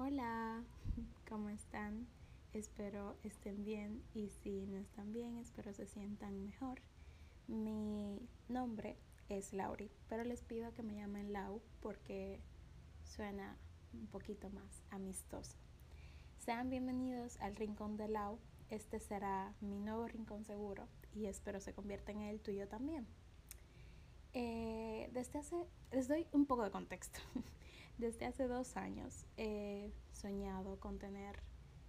Hola, ¿cómo están? Espero estén bien y si no están bien, espero se sientan mejor. Mi nombre es Lauri, pero les pido que me llamen Lau porque suena un poquito más amistoso. Sean bienvenidos al Rincón de Lau. Este será mi nuevo rincón seguro y espero se convierta en el tuyo también. Eh, desde hace, les doy un poco de contexto. Desde hace dos años he soñado con tener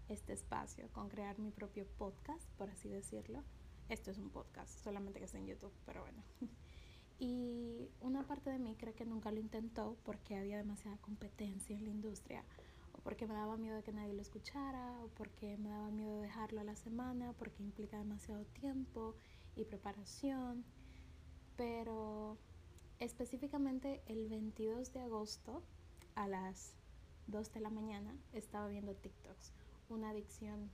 este espacio, con crear mi propio podcast, por así decirlo. Esto es un podcast, solamente que está en YouTube, pero bueno. Y una parte de mí cree que nunca lo intentó porque había demasiada competencia en la industria, o porque me daba miedo de que nadie lo escuchara, o porque me daba miedo de dejarlo a la semana, porque implica demasiado tiempo y preparación. Pero específicamente el 22 de agosto a las 2 de la mañana estaba viendo TikToks. Una adicción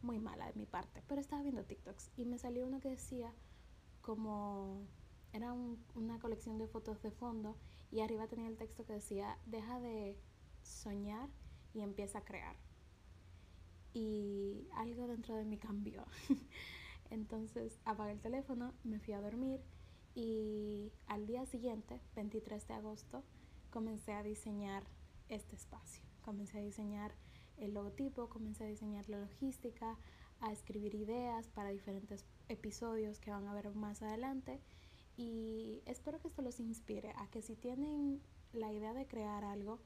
muy mala de mi parte, pero estaba viendo TikToks y me salió uno que decía como era una colección de fotos de fondo y arriba tenía el texto que decía deja de soñar y empieza a crear. Y algo dentro de mí cambió. Entonces apagué el teléfono, me fui a dormir y al día siguiente, 23 de agosto, comencé a diseñar este espacio. Comencé a diseñar el logotipo, comencé a diseñar la logística, a escribir ideas para diferentes episodios que van a ver más adelante y espero que esto los inspire a que si tienen la idea de crear algo,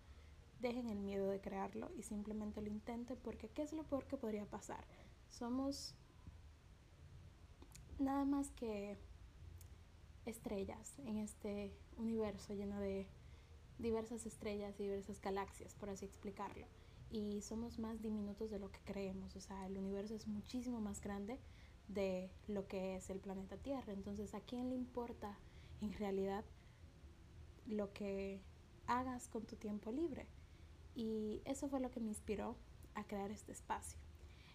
dejen el miedo de crearlo y simplemente lo intenten porque ¿qué es lo peor que podría pasar? Somos nada más que estrellas en este universo lleno de diversas estrellas y diversas galaxias, por así explicarlo. Y somos más diminutos de lo que creemos, o sea, el universo es muchísimo más grande de lo que es el planeta Tierra. Entonces, ¿a quién le importa en realidad lo que hagas con tu tiempo libre? Y eso fue lo que me inspiró a crear este espacio.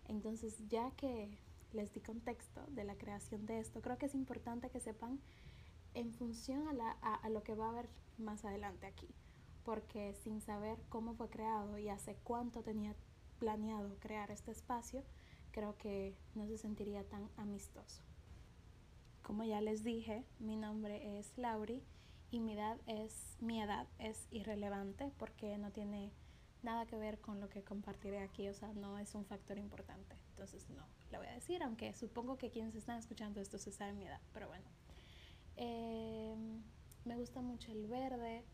Entonces, ya que les di contexto de la creación de esto, creo que es importante que sepan en función a, la, a, lo que va a haber más adelante aquí, porque sin saber cómo fue creado y hace cuánto tenía planeado crear este espacio, creo que no se sentiría tan amistoso. Como ya les dije, mi nombre es Lauri y mi edad es mi edad es irrelevante porque no tiene nada que ver con lo que compartiré aquí, o sea, no es un factor importante. Entonces, no, lo voy a decir, aunque supongo que quienes están escuchando esto se saben mi edad, pero bueno. Eh, me gusta mucho el verde,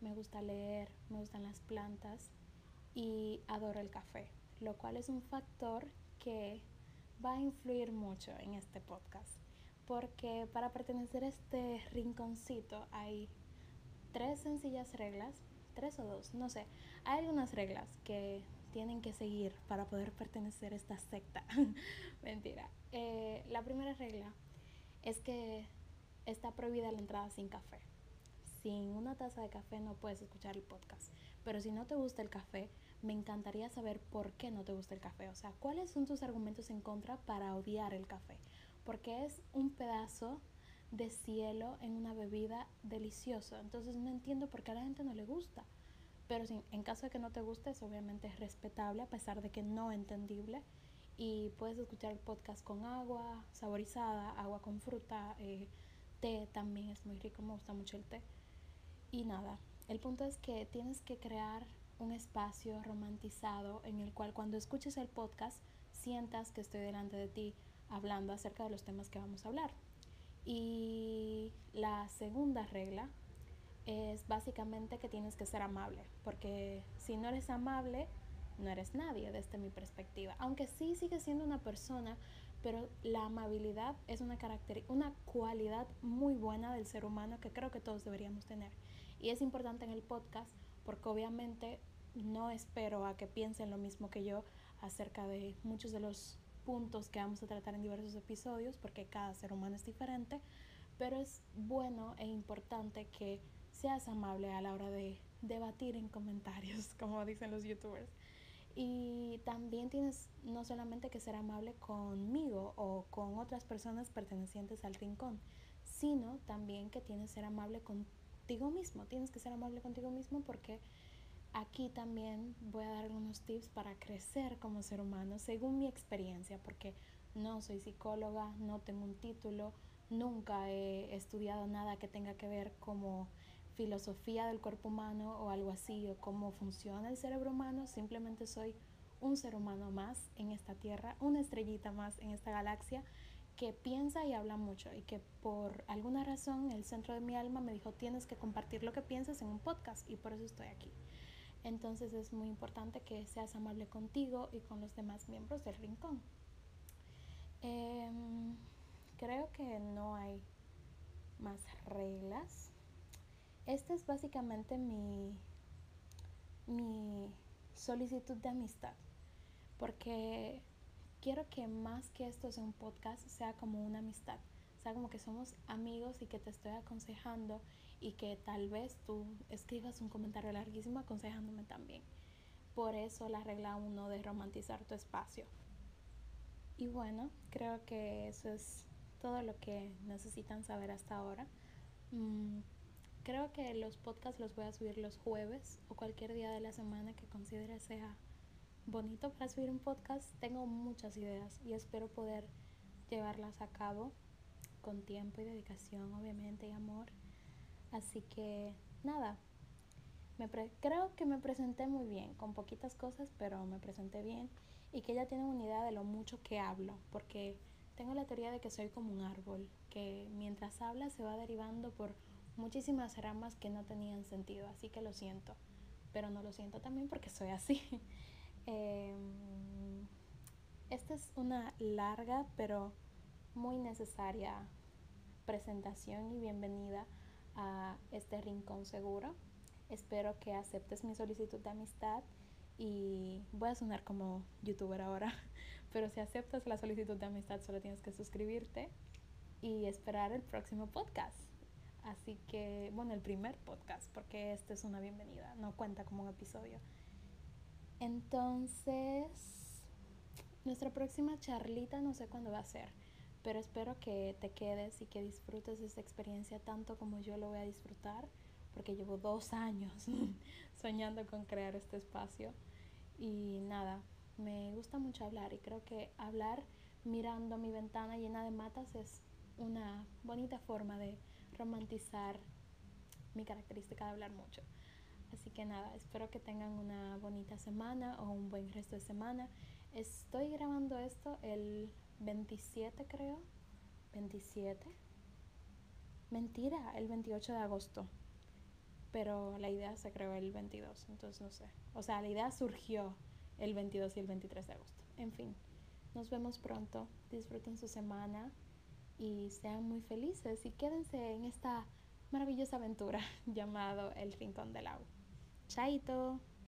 me gusta leer, me gustan las plantas y adoro el café, lo cual es un factor que va a influir mucho en este podcast, porque para pertenecer a este rinconcito hay tres sencillas reglas, tres o dos, no sé, hay algunas reglas que tienen que seguir para poder pertenecer a esta secta. Mentira. Eh, la primera regla es que está prohibida la entrada sin café. Sin una taza de café no puedes escuchar el podcast. Pero si no te gusta el café, me encantaría saber por qué no te gusta el café. O sea, cuáles son tus argumentos en contra para odiar el café. Porque es un pedazo de cielo en una bebida deliciosa. Entonces no entiendo por qué a la gente no le gusta. Pero si, en caso de que no te guste, obviamente es respetable, a pesar de que no entendible. Y puedes escuchar el podcast con agua saborizada, agua con fruta, eh, té también es muy rico, me gusta mucho el té. Y nada, el punto es que tienes que crear un espacio romantizado en el cual cuando escuches el podcast sientas que estoy delante de ti hablando acerca de los temas que vamos a hablar. Y la segunda regla es básicamente que tienes que ser amable, porque si no eres amable, no eres nadie desde mi perspectiva. Aunque sí sigues siendo una persona pero la amabilidad es una, una cualidad muy buena del ser humano que creo que todos deberíamos tener. Y es importante en el podcast porque obviamente no espero a que piensen lo mismo que yo acerca de muchos de los puntos que vamos a tratar en diversos episodios porque cada ser humano es diferente, pero es bueno e importante que seas amable a la hora de debatir en comentarios, como dicen los youtubers. Y también tienes no solamente que ser amable conmigo o con otras personas pertenecientes al rincón, sino también que tienes que ser amable contigo mismo. Tienes que ser amable contigo mismo porque aquí también voy a dar algunos tips para crecer como ser humano según mi experiencia, porque no soy psicóloga, no tengo un título, nunca he estudiado nada que tenga que ver como filosofía del cuerpo humano o algo así, o cómo funciona el cerebro humano, simplemente soy un ser humano más en esta tierra, una estrellita más en esta galaxia que piensa y habla mucho y que por alguna razón el centro de mi alma me dijo tienes que compartir lo que piensas en un podcast y por eso estoy aquí. Entonces es muy importante que seas amable contigo y con los demás miembros del rincón. Em, creo que no hay más reglas. Esta es básicamente mi, mi solicitud de amistad. Porque quiero que más que esto sea un podcast, sea como una amistad. Sea como que somos amigos y que te estoy aconsejando y que tal vez tú escribas un comentario larguísimo aconsejándome también. Por eso la regla uno de romantizar tu espacio. Y bueno, creo que eso es todo lo que necesitan saber hasta ahora. Mm, creo que los podcasts los voy a subir los jueves o cualquier día de la semana que considere sea bonito para subir un podcast. Tengo muchas ideas y espero poder llevarlas a cabo con tiempo y dedicación, obviamente, y amor. Así que nada, me creo que me presenté muy bien, con poquitas cosas, pero me presenté bien y que ya tienen una idea de lo mucho que hablo, porque tengo la teoría de que soy como un árbol, que mientras habla se va derivando por muchísimas ramas que no tenían sentido, así que lo siento, pero no lo siento también porque soy así. Em, esta es una larga pero muy necesaria presentación y bienvenida a este rincón seguro. Espero que aceptes mi solicitud de amistad y voy a sonar como youtuber ahora, pero si aceptas la solicitud de amistad solo tienes que suscribirte y esperar el próximo podcast. Así que, bueno, el primer podcast, porque este es una bienvenida, no cuenta como un episodio. Entonces, nuestra próxima charlita no sé cuándo va a ser, pero espero que te quedes y que disfrutes esta experiencia tanto como yo lo voy a disfrutar, porque llevo dos años soñando con crear este espacio. Y nada, me gusta mucho hablar y creo que hablar mirando mi ventana llena de matas es una bonita forma de romantizar mi característica de hablar mucho. Así que nada, espero que tengan una bonita semana o un buen resto de semana. Estoy grabando esto el 27 creo. 27. Mentira, el 28 de agosto pero la idea se creó el 22, entonces no sé. O sea, la idea surgió el 22 y el 23 de agosto. En fin, nos vemos pronto, disfruten su semana y sean muy felices y quédense en esta maravillosa aventura llamado El Rincón del Agua. Chaito.